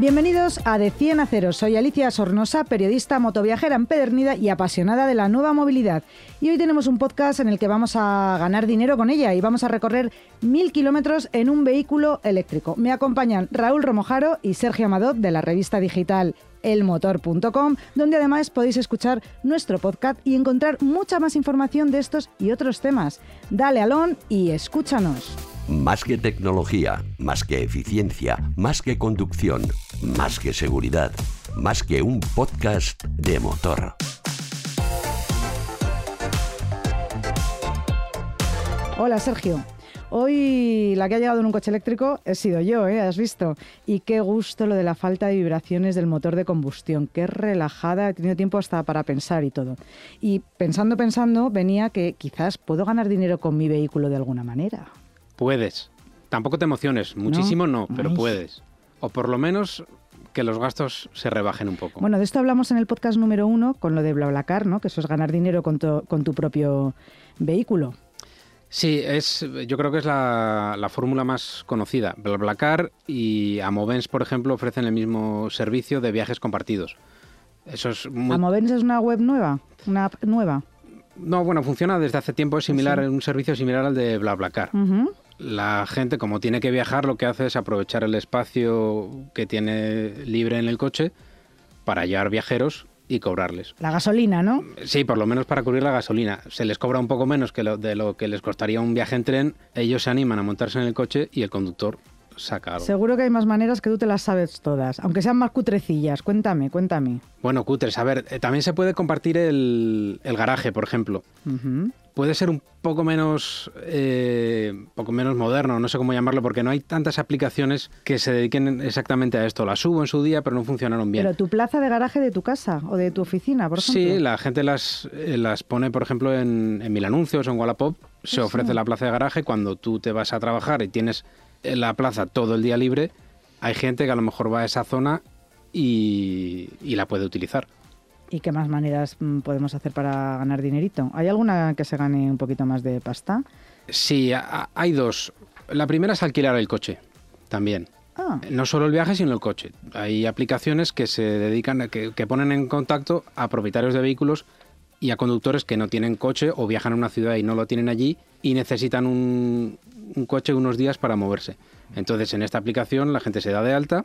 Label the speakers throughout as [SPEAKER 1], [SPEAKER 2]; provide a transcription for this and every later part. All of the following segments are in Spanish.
[SPEAKER 1] Bienvenidos a De 100 a 0. Soy Alicia Sornosa, periodista motoviajera empedernida y apasionada de la nueva movilidad. Y hoy tenemos un podcast en el que vamos a ganar dinero con ella y vamos a recorrer mil kilómetros en un vehículo eléctrico. Me acompañan Raúl Romojaro y Sergio Amadot de la revista digital elmotor.com, donde además podéis escuchar nuestro podcast y encontrar mucha más información de estos y otros temas. Dale alón y escúchanos.
[SPEAKER 2] Más que tecnología, más que eficiencia, más que conducción, más que seguridad, más que un podcast de motor.
[SPEAKER 1] Hola Sergio. Hoy la que ha llegado en un coche eléctrico he sido yo, ¿eh? ¿Has visto? Y qué gusto lo de la falta de vibraciones del motor de combustión. Qué relajada, he tenido tiempo hasta para pensar y todo. Y pensando, pensando, venía que quizás puedo ganar dinero con mi vehículo de alguna manera.
[SPEAKER 3] Puedes. Tampoco te emociones, muchísimo no, pero
[SPEAKER 1] Ay.
[SPEAKER 3] puedes. O por lo menos que los gastos se rebajen un poco.
[SPEAKER 1] Bueno, de esto hablamos en el podcast número uno con lo de BlaBlaCar, ¿no? Que eso es ganar dinero con tu, con tu propio vehículo.
[SPEAKER 3] Sí, es, yo creo que es la, la fórmula más conocida. BlaBlaCar y Amovens, por ejemplo, ofrecen el mismo servicio de viajes compartidos. Eso es muy...
[SPEAKER 1] Amovens es una web nueva, una app nueva.
[SPEAKER 3] No, bueno, funciona desde hace tiempo, es similar,
[SPEAKER 1] Sí.
[SPEAKER 3] un servicio similar al de BlaBlaCar.
[SPEAKER 1] Ujú.
[SPEAKER 3] La gente, como tiene que viajar, lo que hace es aprovechar el espacio que tiene libre en el coche para llevar viajeros y cobrarles.
[SPEAKER 1] La gasolina, ¿no?
[SPEAKER 3] Sí, por lo menos para cubrir la gasolina. Se les cobra un poco menos que lo, de lo que les costaría un viaje en tren. Ellos se animan a montarse en el coche y el conductor saca algo.
[SPEAKER 1] Seguro que hay más maneras que tú te las sabes todas, aunque sean más cutrecillas. Cuéntame, cuéntame.
[SPEAKER 3] Bueno, cutres, a ver, eh, también se puede compartir el, el garaje, por ejemplo. Puede ser un poco menos, eh, poco menos moderno, no sé cómo llamarlo, porque no hay tantas aplicaciones que se dediquen exactamente a esto. Las subo en su día, pero no funcionaron bien.
[SPEAKER 1] Pero tu plaza de garaje de tu casa o de tu oficina, por ejemplo.
[SPEAKER 3] Sí, la gente las, eh, las pone, por ejemplo, en, en Mil Anuncios o en Wallapop. Se ofrece
[SPEAKER 1] sí.
[SPEAKER 3] la plaza de garaje. Cuando tú te vas a trabajar y tienes la plaza todo el día libre, hay gente que a lo mejor va a esa zona y, y la puede utilizar.
[SPEAKER 1] ¿Y qué más maneras mm, podemos hacer para ganar dinerito? ¿Hay alguna que se gane un poquito más de pasta?
[SPEAKER 3] Sí, a- a- hay dos. La primera es alquilar el coche, también.
[SPEAKER 1] Ah,
[SPEAKER 3] No solo el viaje, sino el coche. Hay aplicaciones que se dedican, que, que ponen en contacto a propietarios de vehículos y a conductores que no tienen coche o viajan a una ciudad y no lo tienen allí y necesitan un, un coche unos días para moverse. Entonces, en esta aplicación la gente se da de alta,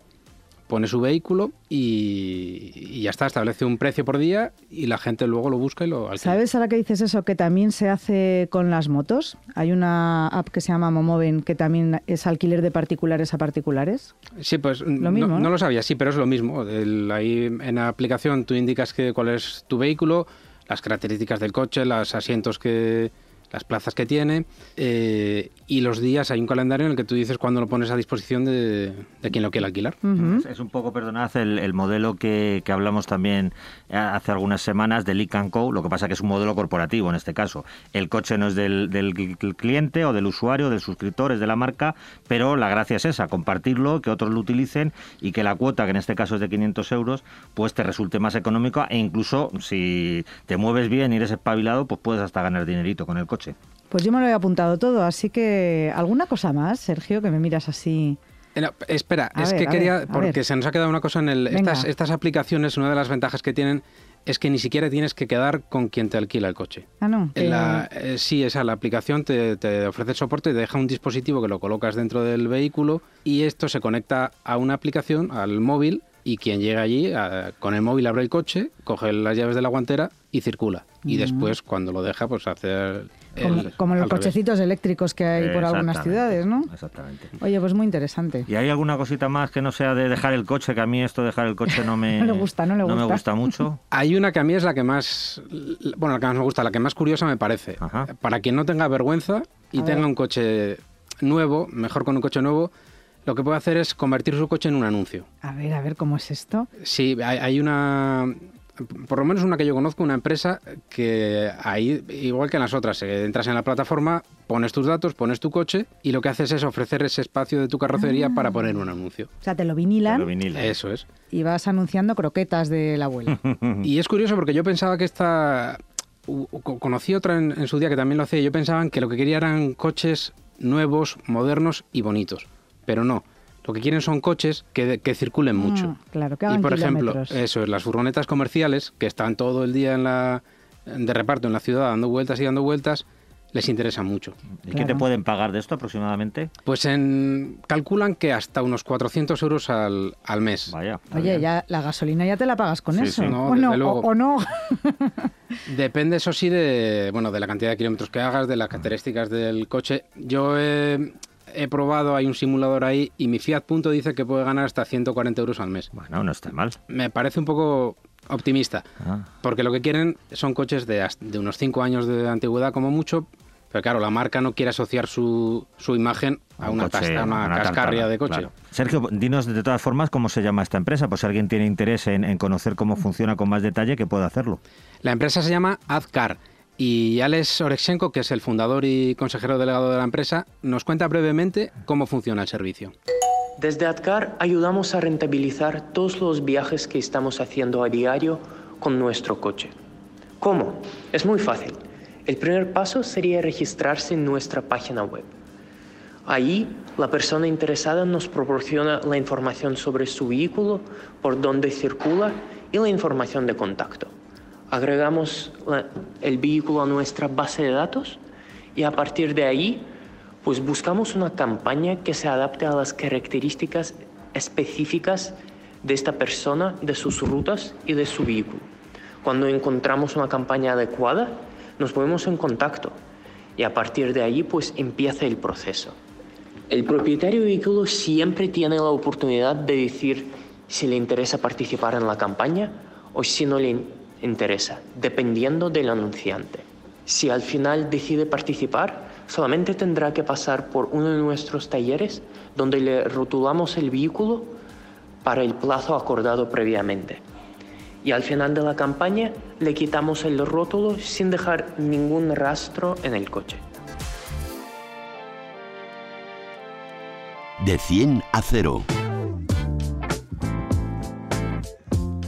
[SPEAKER 3] pone su vehículo y, y ya está, establece un precio por día y la gente luego lo busca y lo alquila.
[SPEAKER 1] ¿sabes ahora que dices eso que también se hace con las motos? Hay una app que se llama Momoven que también es alquiler de particulares a particulares.
[SPEAKER 3] Sí, pues
[SPEAKER 1] Lo
[SPEAKER 3] no,
[SPEAKER 1] mismo, ¿no?
[SPEAKER 3] no lo sabía, sí, pero es lo mismo. El- ahí en la aplicación tú indicas que, cuál es tu vehículo, las características del coche, los asientos que las plazas que tiene eh, y los días. Hay un calendario en el que tú dices cuándo lo pones a disposición de, de quien lo quiera alquilar.
[SPEAKER 4] Es, es un poco, perdonad, el, el modelo que, que hablamos también eh, hace algunas semanas de Leak Co. Lo que pasa que es un modelo corporativo en este caso. El coche no es del, del cl- cliente o del usuario, del suscriptor, es de la marca, pero la gracia es esa, compartirlo, que otros lo utilicen y que la cuota, que en este caso es de 500 euros, pues te resulte más económica e incluso si te mueves bien y eres espabilado, pues puedes hasta ganar dinerito con el coche.
[SPEAKER 1] Pues yo me lo he apuntado todo, así que alguna cosa más, Sergio, que me miras así.
[SPEAKER 3] Eh, no, espera,
[SPEAKER 1] A
[SPEAKER 3] es
[SPEAKER 1] ver,
[SPEAKER 3] que quería,
[SPEAKER 1] ver,
[SPEAKER 3] porque se nos ha quedado una cosa en el... Estas, estas aplicaciones, una de las ventajas que tienen es que ni siquiera tienes que quedar con quien te alquila el coche.
[SPEAKER 1] Ah, no.
[SPEAKER 3] La- eh, sí, esa, la aplicación te, te ofrece el soporte, te deja un dispositivo que lo colocas dentro del vehículo y esto se conecta a una aplicación, al móvil, y quien llega allí, a- con el móvil abre el coche, coge las llaves de la guantera y circula. Y después, cuando lo deja, pues hace el-
[SPEAKER 1] como,
[SPEAKER 3] el-
[SPEAKER 1] como los
[SPEAKER 3] revés.
[SPEAKER 1] cochecitos eléctricos que hay por algunas ciudades, ¿no?
[SPEAKER 4] Exactamente.
[SPEAKER 1] Oye, pues muy interesante.
[SPEAKER 4] ¿Y hay alguna cosita más que no sea de dejar el coche? Que a mí esto de dejar el coche no me,
[SPEAKER 1] No le gusta, no le
[SPEAKER 4] me
[SPEAKER 1] gusta.
[SPEAKER 4] gusta mucho.
[SPEAKER 3] Hay una que a mí es la que más, bueno, la que más me gusta, la que más curiosa me parece.
[SPEAKER 4] Ajá.
[SPEAKER 3] Para quien no tenga vergüenza y
[SPEAKER 1] A
[SPEAKER 3] tenga
[SPEAKER 1] ver.
[SPEAKER 3] un coche nuevo, mejor con un coche nuevo, lo que puede hacer es convertir su coche en un anuncio.
[SPEAKER 1] A ver, a ver, ¿cómo es esto?
[SPEAKER 3] Sí, hay, hay una por lo menos una que yo conozco, una empresa que ahí, igual que en las otras, eh, entras en la plataforma, pones tus datos, pones tu coche y lo que haces es ofrecer ese espacio de tu carrocería para poner un anuncio.
[SPEAKER 1] O sea, te lo vinilan,
[SPEAKER 4] Te lo vinilan.
[SPEAKER 3] Eso es.
[SPEAKER 1] y vas anunciando croquetas de la abuela.
[SPEAKER 3] Y es curioso porque yo pensaba que esta... Conocí otra en, en su día que también lo hacía y yo pensaba que lo que quería eran coches nuevos, modernos y bonitos. Pero no. Lo que quieren son coches que, que circulen mucho.
[SPEAKER 1] Ah, claro, que
[SPEAKER 3] y
[SPEAKER 1] hagan
[SPEAKER 3] por ejemplo, eso es, las furgonetas comerciales que están todo el día en la, de reparto en la ciudad dando vueltas y dando vueltas, les interesa mucho.
[SPEAKER 4] ¿Y qué
[SPEAKER 1] Claro.
[SPEAKER 4] te pueden pagar de esto aproximadamente?
[SPEAKER 3] Pues en, calculan que hasta unos 400 euros al, al mes.
[SPEAKER 4] Vaya.
[SPEAKER 1] Oye, ya la gasolina ya te la pagas con
[SPEAKER 4] Sí,
[SPEAKER 1] eso.
[SPEAKER 4] sí.
[SPEAKER 3] No,
[SPEAKER 1] o, no,
[SPEAKER 3] desde luego.
[SPEAKER 1] o, o no.
[SPEAKER 3] Depende, eso sí, de, bueno, de la cantidad de kilómetros que hagas, de las características del coche. Yo he, he probado, hay un simulador ahí, y mi Fiat Punto dice que puede ganar hasta 140 euros al mes.
[SPEAKER 4] Bueno, no está mal.
[SPEAKER 3] Me parece un poco optimista,
[SPEAKER 4] Ah.
[SPEAKER 3] porque lo que quieren son coches de, unos 5 años de antigüedad como mucho, pero claro, la marca no quiere asociar su, su imagen a
[SPEAKER 4] Un
[SPEAKER 3] una,
[SPEAKER 4] coche,
[SPEAKER 3] tas- a una
[SPEAKER 4] una
[SPEAKER 3] cascarria
[SPEAKER 4] tartana,
[SPEAKER 3] de coche.
[SPEAKER 4] claro. Sergio, dinos de todas formas cómo se llama esta empresa, pues si alguien tiene interés en, en conocer cómo funciona con más detalle, que pueda hacerlo.
[SPEAKER 3] La empresa se llama AdCar y Alex Orechenko, que es el fundador y consejero delegado de la empresa, nos cuenta brevemente cómo funciona el servicio.
[SPEAKER 5] Desde ADCAR ayudamos a rentabilizar todos los viajes que estamos haciendo a diario con nuestro coche. ¿Cómo? Es muy fácil. El primer paso sería registrarse en nuestra página web. Ahí la persona interesada nos proporciona la información sobre su vehículo, por dónde circula y la información de contacto. Agregamos el vehículo a nuestra base de datos y a partir de ahí pues buscamos una campaña que se adapte a las características específicas de esta persona, de sus rutas y de su vehículo. Cuando encontramos una campaña adecuada, nos ponemos en contacto y a partir de ahí pues empieza el proceso. El propietario de vehículo siempre tiene la oportunidad de decir si le interesa participar en la campaña o si no le interesa, dependiendo del anunciante. Si al final decide participar, solamente tendrá que pasar por uno de nuestros talleres donde le rotulamos el vehículo para el plazo acordado previamente. Y al final de la campaña le quitamos el rótulo sin dejar ningún rastro en el coche.
[SPEAKER 2] De 100 a 0.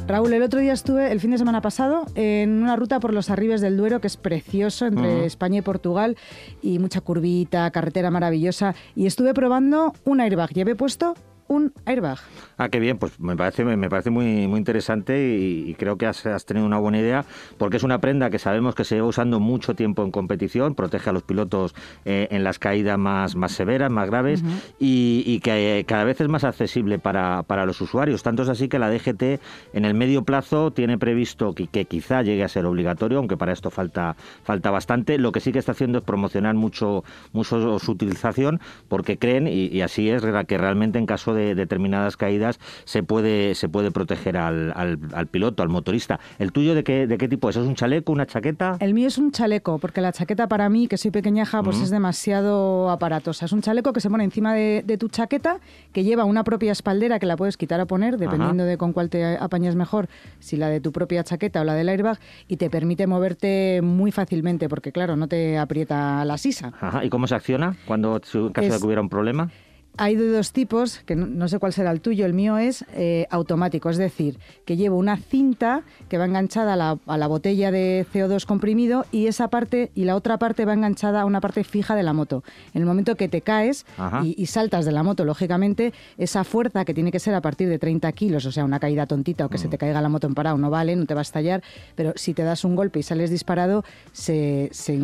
[SPEAKER 1] Raúl, el otro día estuve, el fin de semana pasado, en una ruta por los arribes del Duero, que es precioso, entre España y Portugal, y mucha curvita, carretera maravillosa, y estuve probando un airbag. Llevé puesto un airbag.
[SPEAKER 4] Ah, qué bien, pues me parece, me parece muy, muy interesante y, y creo que has, has tenido una buena idea, porque es una prenda que sabemos que se lleva usando mucho tiempo en competición, protege a los pilotos eh, en las caídas más, más severas, más graves, y, y que eh, cada vez es más accesible para, para los usuarios. Tanto es así que la DGT en el medio plazo tiene previsto que, que quizá llegue a ser obligatorio, aunque para esto falta, falta bastante. Lo que sí que está haciendo es promocionar mucho, mucho su utilización, porque creen, y, y así es, que realmente en caso de determinadas caídas se puede, se puede proteger al, al- al piloto, al motorista. ¿El tuyo de qué, de qué tipo es? ¿Es un chaleco, una chaqueta?
[SPEAKER 1] El mío es un chaleco, porque la chaqueta para mí, que soy pequeñaja, pues es demasiado aparatosa. Es un chaleco que se pone encima de, de tu chaqueta, que lleva una propia espaldera que la puedes quitar o poner, dependiendo de con cuál te apañes mejor, si la de tu propia chaqueta o la del airbag, y te permite moverte muy fácilmente, porque claro, no te aprieta la sisa.
[SPEAKER 4] Ajá. ¿Y cómo se acciona cuando en caso de que hubiera un problema?
[SPEAKER 1] Hay de dos tipos, que no, no sé cuál será el tuyo, el mío es eh, automático, es decir, que llevo una cinta que va enganchada a la, a la botella de CO2 comprimido y esa parte y la otra parte va enganchada a una parte fija de la moto. En el momento que te caes y, y saltas de la moto, lógicamente, esa fuerza que tiene que ser a partir de 30 kilos, o sea, una caída tontita o que se te caiga la moto en parado, no vale, no te va a estallar, pero si te das un golpe y sales disparado, se... se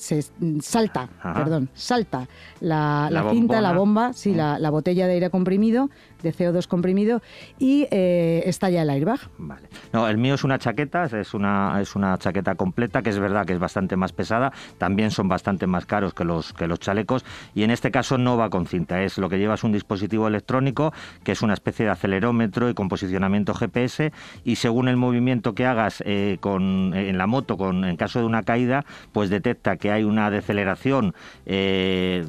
[SPEAKER 1] se salta,
[SPEAKER 4] Ajá.
[SPEAKER 1] perdón, salta la,
[SPEAKER 4] La
[SPEAKER 1] la cinta, la bomba, sí, la, la botella de aire comprimido, de CO2 comprimido, y eh, estalla el airbag.
[SPEAKER 4] Vale. No, el mío es una chaqueta, es una, es una chaqueta completa, que es verdad que es bastante más pesada, también son bastante más caros que los, que los chalecos, y en este caso no va con cinta, es lo que lleva es un dispositivo electrónico, que es una especie de acelerómetro y con posicionamiento GPS, y según el movimiento que hagas eh, con, en la moto, con, en caso de una caída, pues detecta que hay una deceleración eh,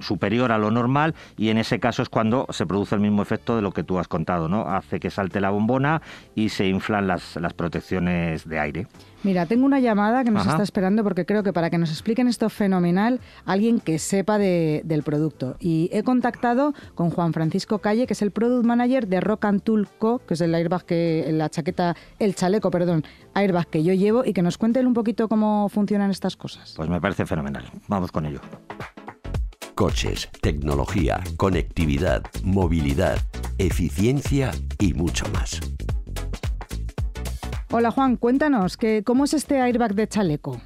[SPEAKER 4] superior a lo normal y en ese caso es cuando se produce el mismo efecto de lo que tú has contado, ¿no? Hace que salte la bombona y se inflan las, las protecciones de aire.
[SPEAKER 1] Mira, tengo una llamada que nos está esperando porque creo que para que nos expliquen esto fenomenal, alguien que sepa del producto. Y he contactado con Juan Francisco Calle, que es el Product Manager de Rock and Tool Co., que es el airbag que, la chaqueta, el chaleco, perdón, airbag que yo llevo y que nos cuente un poquito cómo funcionan estas cosas.
[SPEAKER 4] Pues me parece fenomenal. Vamos con ello.
[SPEAKER 2] Coches, tecnología, conectividad, movilidad, eficiencia y mucho más.
[SPEAKER 1] Hola Juan, cuéntanos, que, ¿cómo es este airbag de chaleco?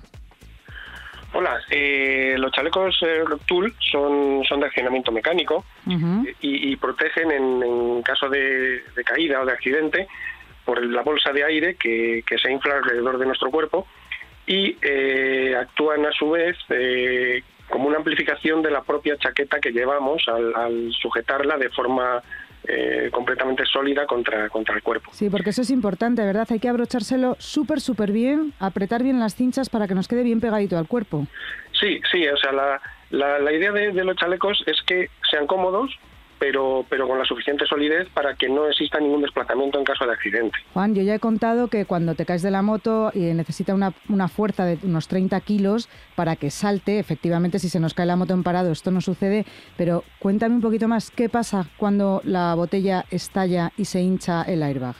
[SPEAKER 6] Hola, eh, los chalecos eh, Tool son, son de accionamiento mecánico y, protegen en, caso de, caída o de accidente por la bolsa de aire que, se infla alrededor de nuestro cuerpo y eh, actúan a su vez como una amplificación de la propia chaqueta que llevamos al sujetarla de forma eh, completamente sólida contra, contra el cuerpo.
[SPEAKER 1] Sí, porque eso es importante, ¿verdad? Hay que abrochárselo súper, súper bien, apretar bien las cinchas para que nos quede bien pegadito al cuerpo.
[SPEAKER 6] Sí, sí, o sea, la, la, idea de, los chalecos es que sean cómodos, pero, pero con la suficiente solidez para que no exista ningún desplazamiento en caso de accidente.
[SPEAKER 1] Juan, yo ya he contado que cuando te caes de la moto y necesita una, una fuerza de unos 30 kilos para que salte, efectivamente si se nos cae la moto en parado esto no sucede, pero cuéntame un poquito más, ¿qué pasa cuando la botella estalla y se hincha el airbag?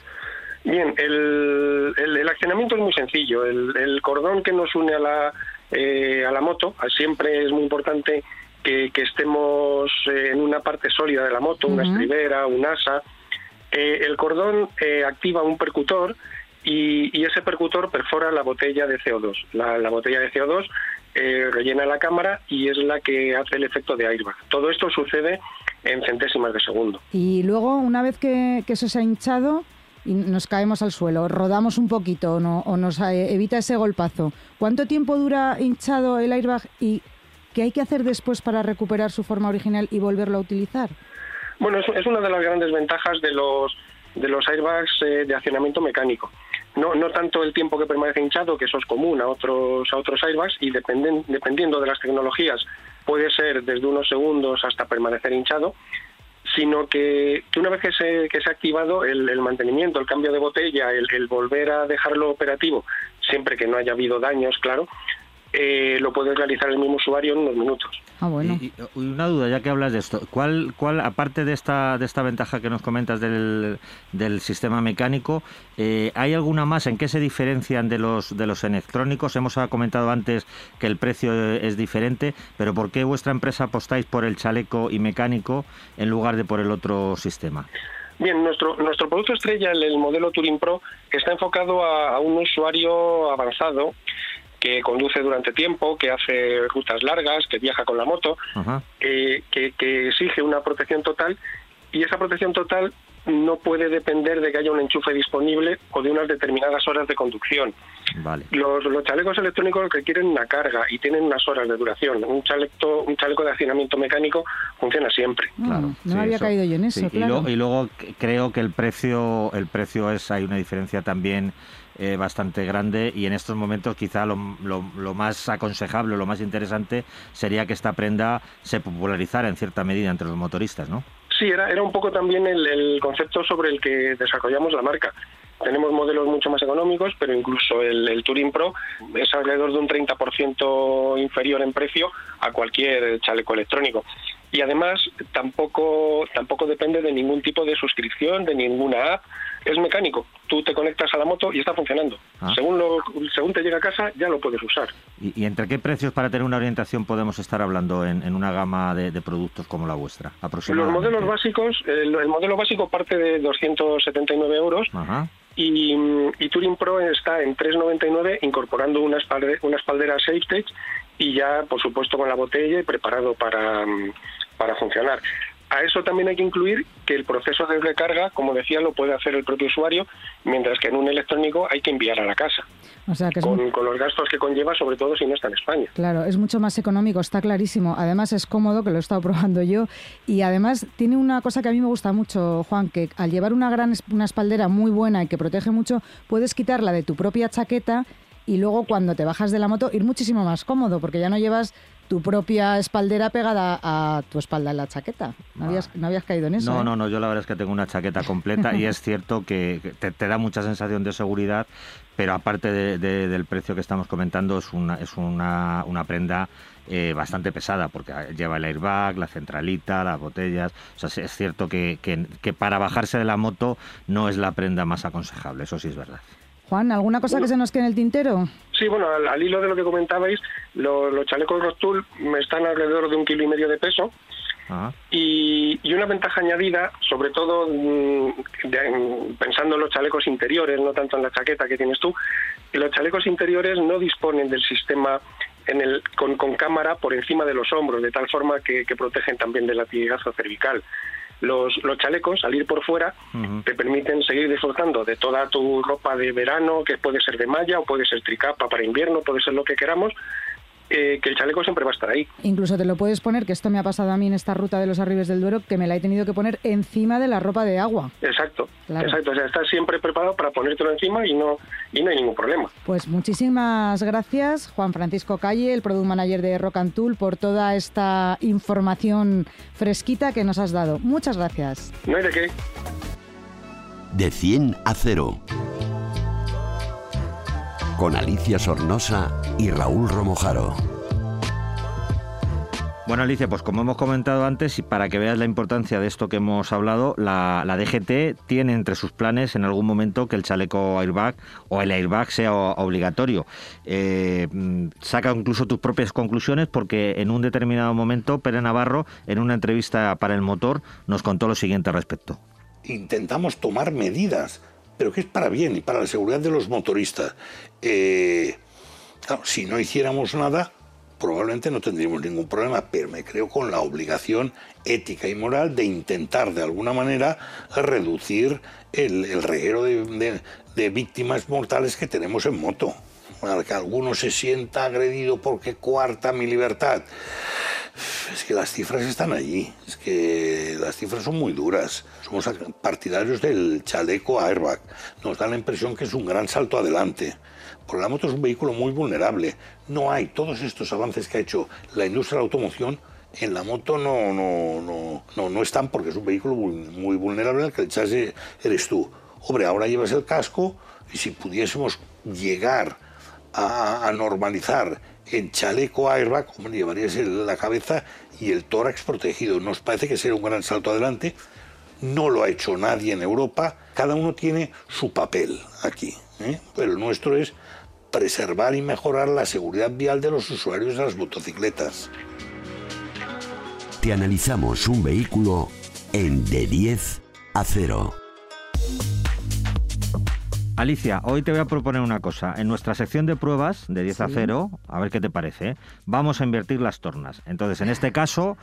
[SPEAKER 6] Bien, el, el, accionamiento es muy sencillo. El, el, cordón que nos une a la, eh, a la moto siempre es muy importante que, estemos eh, en una parte sólida de la moto, una estribera, un asa. Eh, el cordón eh, activa un percutor y, ese percutor perfora la botella de CO2. La, botella de CO2 rellena la cámara y es la que hace el efecto de airbag. Todo esto sucede en centésimas de segundo.
[SPEAKER 1] Y luego, una vez que, eso se ha hinchado, y nos caemos al suelo, rodamos un poquito o nos evita ese golpazo. ¿Cuánto tiempo dura hinchado el airbag y ¿Qué hay que hacer después para recuperar su forma original y volverlo a utilizar?
[SPEAKER 6] Bueno, es, una de las grandes ventajas de los, de los airbags eh, de accionamiento mecánico. No, no tanto el tiempo que permanece hinchado, que eso es común a otros, a otros airbags, y dependen, dependiendo de las tecnologías puede ser desde unos segundos hasta permanecer hinchado, sino que, una vez que se, que se ha activado el, mantenimiento, el cambio de botella, el, volver a dejarlo operativo, siempre que no haya habido daños, claro, eh, lo puede realizar el mismo usuario en unos minutos.
[SPEAKER 1] Ah, bueno.
[SPEAKER 4] Y, una duda, ya que hablas de esto, ¿cuál, cuál aparte de esta, de esta ventaja que nos comentas del, del sistema mecánico, eh, ¿hay alguna más? ¿En qué se diferencian de los, de los electrónicos? Hemos comentado antes que el precio es diferente, pero ¿por qué vuestra empresa apostáis por el chaleco y mecánico en lugar de por el otro sistema?
[SPEAKER 6] Bien, nuestro, nuestro producto estrella, el, modelo Touring Pro, está enfocado a un usuario avanzado que conduce durante tiempo, que hace rutas largas, que viaja con la moto, que, que, exige una protección total y esa protección total no puede depender de que haya un enchufe disponible o de unas determinadas horas de conducción.
[SPEAKER 4] Vale.
[SPEAKER 6] Los, los, chalecos electrónicos requieren una carga y tienen unas horas de duración. Un chaleco, un chaleco de accionamiento mecánico funciona siempre.
[SPEAKER 1] Mm, claro, no había caído yo en eso.
[SPEAKER 4] Y, y, luego creo que el precio, el precio es, hay una diferencia también eh, bastante grande y en estos momentos quizá lo, lo, más aconsejable, lo más interesante sería que esta prenda se popularizara en cierta medida entre los motoristas, ¿no?
[SPEAKER 6] Sí, era, era un poco también el, concepto sobre el que desarrollamos la marca. Tenemos modelos mucho más económicos, pero incluso el, el Touring Pro es alrededor de un 30% inferior en precio a cualquier chaleco electrónico y además tampoco tampoco depende de ningún tipo de suscripción de ninguna app es mecánico. Tú te conectas a la moto y está funcionando. Ah. según lo, según te llega a casa ya lo puedes usar.
[SPEAKER 4] ¿Y, entre qué precios para tener una orientación podemos estar hablando en, una gama de, productos como la vuestra
[SPEAKER 6] los modelos básicos el, modelo básico parte de 279 euros Y, y Touring Pro está en 399 incorporando una, una espaldera SafeTech y ya por supuesto con la botella y preparado para para funcionar. A eso también hay que incluir que el proceso de recarga, como decía, lo puede hacer el propio usuario, mientras que en un electrónico hay que enviar a la casa.
[SPEAKER 1] O sea, que
[SPEAKER 6] con, los gastos que conlleva, sobre todo si no está en España.
[SPEAKER 1] Claro, es mucho más económico, está clarísimo. Además es cómodo, que lo he estado probando yo. Y además tiene una cosa que a mí me gusta mucho, Juan, que al llevar una gran una espaldera muy buena y que protege mucho, puedes quitarla de tu propia chaqueta y luego cuando te bajas de la moto ir muchísimo más cómodo porque ya no llevas tu propia espaldera pegada a tu espalda en la chaqueta. No, habías, no habías caído en eso.
[SPEAKER 4] No,
[SPEAKER 1] ¿eh?
[SPEAKER 4] no, no, yo la verdad es que tengo una chaqueta completa y es cierto que te, te da mucha sensación de seguridad, pero aparte de- de- del precio que estamos comentando, es una, es una, una prenda eh, bastante pesada, porque lleva el airbag, la centralita, las botellas. O sea, es cierto que, que- que para bajarse de la moto no es la prenda más aconsejable, eso sí es verdad.
[SPEAKER 1] Juan, ¿alguna cosa que se nos quede en el tintero?
[SPEAKER 6] Sí, bueno, al, al hilo de lo que comentabais, lo- los chalecos Rocktool están alrededor de un kilo y medio de peso
[SPEAKER 4] Ajá.
[SPEAKER 6] y, y una ventaja añadida, sobre todo mm, de- pensando en los chalecos interiores, no tanto en la chaqueta que tienes tú, que los chalecos interiores no disponen del sistema en el, con, con cámara por encima de los hombros, de tal forma que, que protegen también del latigazo cervical. Los, los chalecos, al ir por fuera, te permiten seguir disfrutando de toda tu ropa de verano, que puede ser de malla o puede ser tricapa para invierno, puede ser lo que queramos, eh, que el chaleco siempre va a estar ahí.
[SPEAKER 1] Incluso te lo puedes poner, que esto me ha pasado a mí en esta ruta de los Arribes del Duero, que me la he tenido que poner encima de la ropa de agua.
[SPEAKER 6] Exacto,
[SPEAKER 1] Claro.
[SPEAKER 6] exacto. O sea, estás siempre preparado para ponértelo encima y no y no hay ningún problema.
[SPEAKER 1] Pues muchísimas gracias, Juan Francisco Calle, el Product Manager de Rock and Tool, por toda esta información fresquita que nos has dado. Muchas gracias.
[SPEAKER 6] No hay de qué.
[SPEAKER 2] De 100 a 0. Con Alicia Sornosa y Raúl Romojaro.
[SPEAKER 4] Bueno, Alicia, pues como hemos comentado antes, y para que veas la importancia de esto que hemos hablado, la, la DGT tiene entre sus planes en algún momento que el chaleco airbag o el airbag sea obligatorio. Eh, mm, saca incluso tus propias conclusiones porque en un determinado momento Pere Navarro, en una entrevista para el motor, nos contó lo siguiente al respecto.
[SPEAKER 7] intentamos tomar medidas, pero que es para bien y para la seguridad de los motoristas. Eh, si no hiciéramos nada, probablemente no tendríamos ningún problema, pero me creo con la obligación ética y moral de intentar de alguna manera reducir el, el reguero de, de- víctimas mortales que tenemos en moto. Para que alguno se sienta agredido porque cuarta mi libertad. Es que las cifras están allí, es que las cifras son muy duras. Somos partidarios del chaleco airbag. Nos da la impresión que es un gran salto adelante. Porque la moto es un vehículo muy vulnerable. No hay todos estos avances que ha hecho la industria de la automoción. En la moto no, no, no, no, no están porque es un vehículo muy, vulnerable al que el chasis eres tú. Hombre, ahora llevas el casco y si pudiésemos llegar a normalizar en chaleco airbag, como llevarías la cabeza y el tórax protegido. Nos parece que será un gran salto adelante. No lo ha hecho nadie en Europa. Cada uno tiene su papel aquí. ¿eh? Pero el nuestro es preservar y mejorar la seguridad vial de los usuarios de las motocicletas.
[SPEAKER 2] Te analizamos un vehículo en de 10 a 0.
[SPEAKER 4] Alicia, hoy te voy a proponer una cosa. En nuestra sección de pruebas de 10 a
[SPEAKER 1] Sí.
[SPEAKER 4] 0, a ver qué te parece, ¿eh? vamos a invertir las tornas. Entonces, en este caso,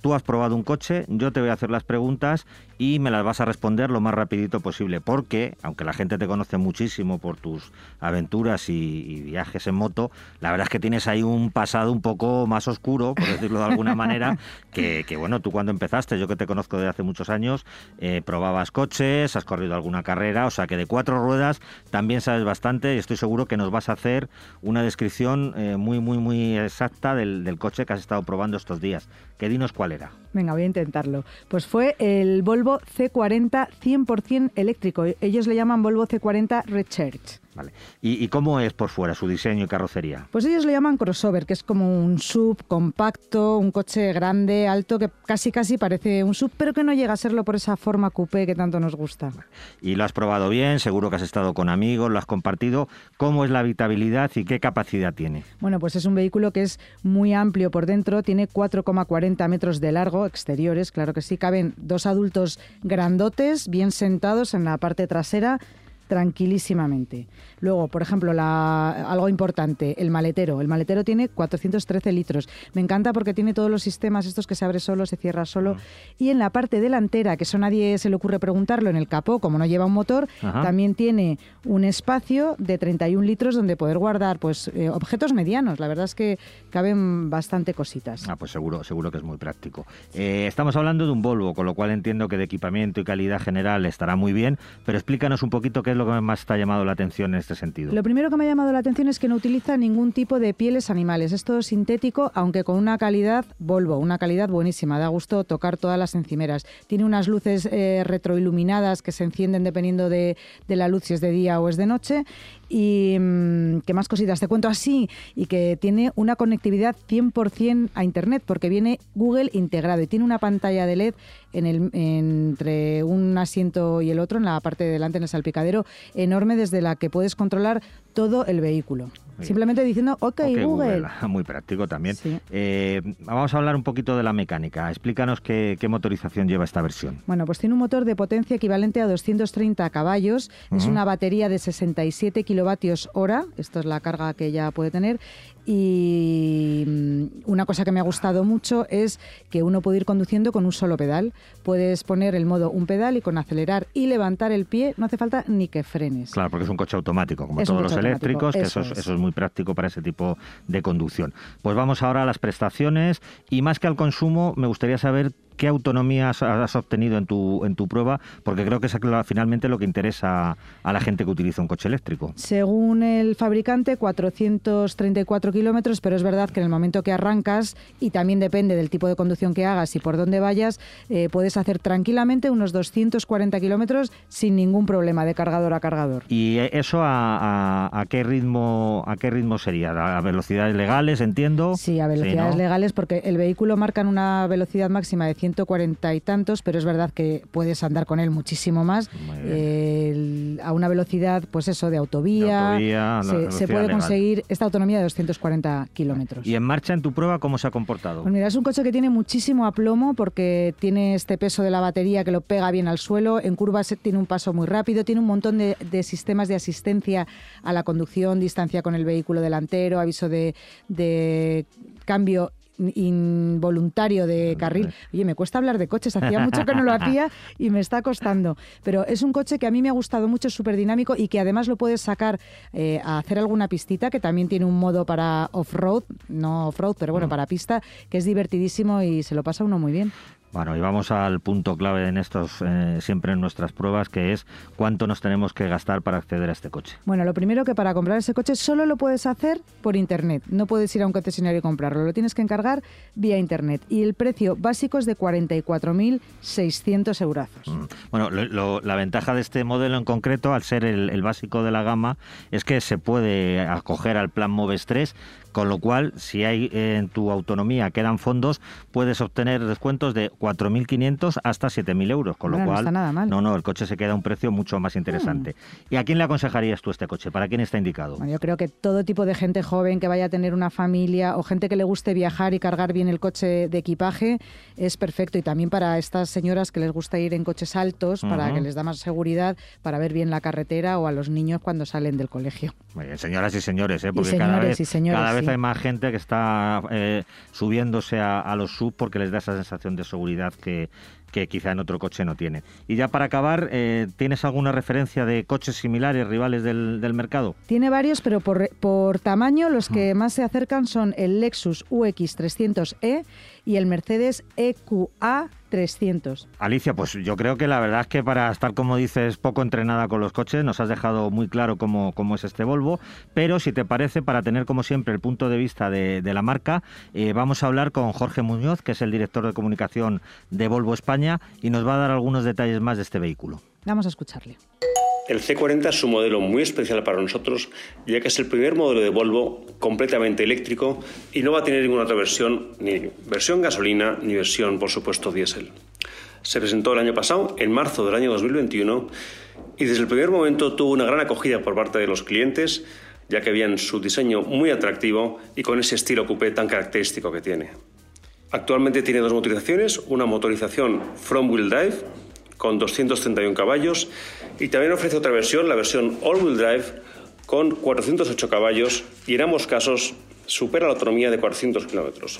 [SPEAKER 4] tú has probado un coche, yo te voy a hacer las preguntas y me las vas a responder lo más rapidito posible. Porque, aunque la gente te conoce muchísimo por tus aventuras y, y viajes en moto, la verdad es que tienes ahí un pasado un poco más oscuro, por decirlo de alguna manera, que, que, bueno, tú cuando empezaste, yo que te conozco desde hace muchos años, eh, probabas coches, has corrido alguna carrera, o sea que de cuatro ruedas también sabes bastante y estoy seguro que nos vas a hacer una descripción eh, muy, muy, muy exacta del, del coche que has estado probando estos días. Que dinos cuál
[SPEAKER 1] Venga, voy a intentarlo. Pues fue el Volvo C40 100% eléctrico. Ellos le llaman Volvo C40 Recharge.
[SPEAKER 4] Vale. ¿Y, y cómo es por fuera su diseño y carrocería?
[SPEAKER 1] Pues ellos lo llaman crossover, que es como un sub compacto, un coche grande, alto, que casi casi parece un sub, pero que no llega a serlo por esa forma coupé que tanto nos gusta.
[SPEAKER 4] Y lo has probado bien, seguro que has estado con amigos, lo has compartido. ¿Cómo es la habitabilidad y qué capacidad tiene?
[SPEAKER 1] Bueno, pues es un vehículo que es muy amplio por dentro, tiene 4,40 metros de largo, exteriores, claro que sí, caben dos adultos grandotes, bien sentados en la parte trasera tranquilísimamente. Luego, por ejemplo, la, algo importante, el maletero. El maletero tiene 413 litros. Me encanta porque tiene todos los sistemas, estos que se abre solo, se cierra solo. Y en la parte delantera, que eso nadie se le ocurre preguntarlo, en el capó, como no lleva un motor,
[SPEAKER 4] Ajá.
[SPEAKER 1] también tiene un espacio de 31 litros donde poder guardar pues eh, objetos medianos. La verdad es que caben bastante cositas.
[SPEAKER 4] Ah, pues seguro, seguro que es muy práctico. Eh, estamos hablando de un Volvo, con lo cual entiendo que de equipamiento y calidad general estará muy bien, pero explícanos un poquito qué es lo que más te ha llamado la atención en este sentido?
[SPEAKER 1] Lo primero que me ha llamado la atención es que no utiliza ningún tipo de pieles animales. Es todo sintético, aunque con una calidad Volvo, una calidad buenísima. Da gusto tocar todas las encimeras. Tiene unas luces eh, retroiluminadas que se encienden dependiendo de, de la luz, si es de día o es de noche y mm, qué más cositas te cuento así y que tiene una conectividad 100% a internet porque viene Google integrado y tiene una pantalla de LED en el, entre un asiento y el otro en la parte de delante en el salpicadero enorme desde la que puedes controlar todo el vehículo. Simplemente diciendo, ok, Google.
[SPEAKER 4] Muy práctico también. Eh, vamos a hablar un poquito de la mecánica. Explícanos qué, motorización lleva esta versión.
[SPEAKER 1] Bueno, pues tiene un motor de potencia equivalente a 230 caballos. Es una batería de 67 kilovatios hora. Esto es la carga que ya puede tener. Y mm, una cosa que me ha gustado mucho es que uno puede ir conduciendo con un solo pedal. Puedes poner el modo un pedal y con acelerar y levantar el pie no hace falta ni que frenes.
[SPEAKER 4] Claro, porque es un coche automático, como todos los eléctricos, que eso, es. muy práctico para ese tipo de conducción. Pues vamos ahora a las prestaciones y más que al consumo, me gustaría saber ¿Qué autonomía has, obtenido en tu, en tu prueba? Porque creo que es finalmente lo que interesa a la gente que utiliza un coche eléctrico.
[SPEAKER 1] Según el fabricante, 434 kilómetros, pero es verdad que en el momento que arrancas, y también depende del tipo de conducción que hagas y por dónde vayas, eh, puedes hacer tranquilamente unos 240 kilómetros sin ningún problema de cargador a cargador.
[SPEAKER 4] ¿Y eso a, qué ritmo a qué ritmo sería? ¿A velocidades legales, entiendo?
[SPEAKER 1] Sí, a velocidades legales, porque el vehículo marca una velocidad máxima de 100 140 y tantos, pero es verdad que puedes andar con él muchísimo más. a una velocidad, pues eso, de autovía. se, puede conseguir esta autonomía de 240 kilómetros.
[SPEAKER 4] ¿Y en marcha en tu prueba cómo se ha comportado?
[SPEAKER 1] Pues mira, es un coche que tiene muchísimo aplomo porque tiene este peso de la batería que lo pega bien al suelo. En curvas tiene un paso muy rápido, tiene un montón de, sistemas de asistencia a la conducción, distancia con el vehículo delantero, aviso de, de cambio involuntario de carril. Oye, me cuesta hablar de coches, hacía mucho que no lo hacía y me está costando. Pero es un coche que a mí me ha gustado mucho, es súper dinámico y que además lo puedes sacar eh, a hacer alguna pistita, que también tiene un modo para off-road, no off-road, pero bueno, mm. para pista, que es divertidísimo y se lo pasa uno muy bien.
[SPEAKER 4] Bueno, y vamos al punto clave en estos, eh, siempre en nuestras pruebas, que es cuánto nos tenemos que gastar para acceder a este coche.
[SPEAKER 1] Bueno, lo primero que para comprar ese coche solo lo puedes hacer por internet. No puedes ir a un concesionario y comprarlo, lo tienes que encargar vía internet. Y el precio básico es de 44.600 euros. Mm.
[SPEAKER 4] Bueno, la ventaja de este modelo en concreto, al ser el, el, básico de la gama, es que se puede acoger al plan Moves 3 con lo cual, si hay eh, en tu autonomía quedan fondos, puedes obtener descuentos de 4.500 hasta 7.000 euros, con lo cual, no,
[SPEAKER 1] está nada mal.
[SPEAKER 4] no, no, el coche se queda a un precio mucho más interesante. Mm. ¿Y a quién le aconsejarías tú este coche? ¿Para quién está indicado?
[SPEAKER 1] yo creo que todo tipo de gente joven que vaya a tener una familia o gente que le guste viajar y cargar bien el coche de equipaje es perfecto. Y también para estas señoras que les gusta ir en coches altos, para que les da más seguridad, para ver bien la carretera o a los niños cuando salen del colegio.
[SPEAKER 4] Muy bien, señoras y señores, ¿eh? porque cada vez, cada vez hay más gente que está eh, subiéndose a, los sub porque les da esa sensación de seguridad que, quizá en otro coche no tiene. Y ya para acabar, eh, ¿tienes alguna referencia de coches similares, rivales del, mercado?
[SPEAKER 1] Tiene varios, pero por, por tamaño los que mm. más se acercan son el Lexus UX 300e y el Mercedes EQA 300.
[SPEAKER 4] Alicia, pues yo creo que la verdad es que para estar, como dices, poco entrenada con los coches, nos has dejado muy claro cómo, cómo es este Volvo, pero si te parece, para tener como siempre el punto de vista de, la marca, eh, vamos a hablar con Jorge Muñoz, que es el director de comunicación de Volvo España, y nos va a dar algunos detalles más de este vehículo.
[SPEAKER 1] Vamos a escucharle.
[SPEAKER 8] El C40 es un modelo muy especial para nosotros, ya que es el primer modelo de Volvo completamente eléctrico y no va a tener ninguna otra versión, ni versión gasolina, ni versión, por supuesto, diésel. Se presentó el año pasado, en marzo del año 2021, y desde el primer momento tuvo una gran acogida por parte de los clientes, ya que habían su diseño muy atractivo y con ese estilo coupé tan característico que tiene. Actualmente tiene dos motorizaciones, una motorización front wheel drive con 231 caballos y también ofrece otra versión, la versión all-wheel drive con 408 caballos y en ambos casos supera la autonomía de 400 kilómetros.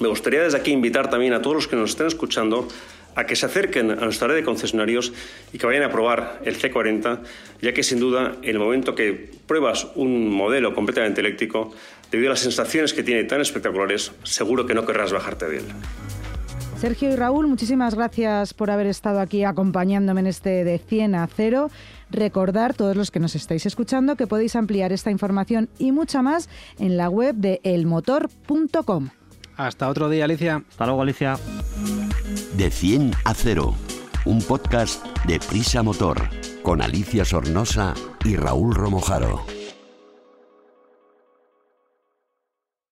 [SPEAKER 8] Me gustaría desde aquí invitar también a todos los que nos estén escuchando a que se acerquen a nuestra red de concesionarios y que vayan a probar el C40, ya que sin duda en el momento que pruebas un modelo completamente eléctrico, debido a las sensaciones que tiene tan espectaculares, seguro que no querrás bajarte de él.
[SPEAKER 1] Sergio y Raúl, muchísimas gracias por haber estado aquí acompañándome en este de 100 a 0. Recordar, todos los que nos estáis escuchando, que podéis ampliar esta información y mucha más en la web de elmotor.com.
[SPEAKER 3] Hasta otro día, Alicia.
[SPEAKER 4] Hasta luego, Alicia.
[SPEAKER 2] De 100 a 0, un podcast de Prisa Motor con Alicia Sornosa y Raúl Romojaro.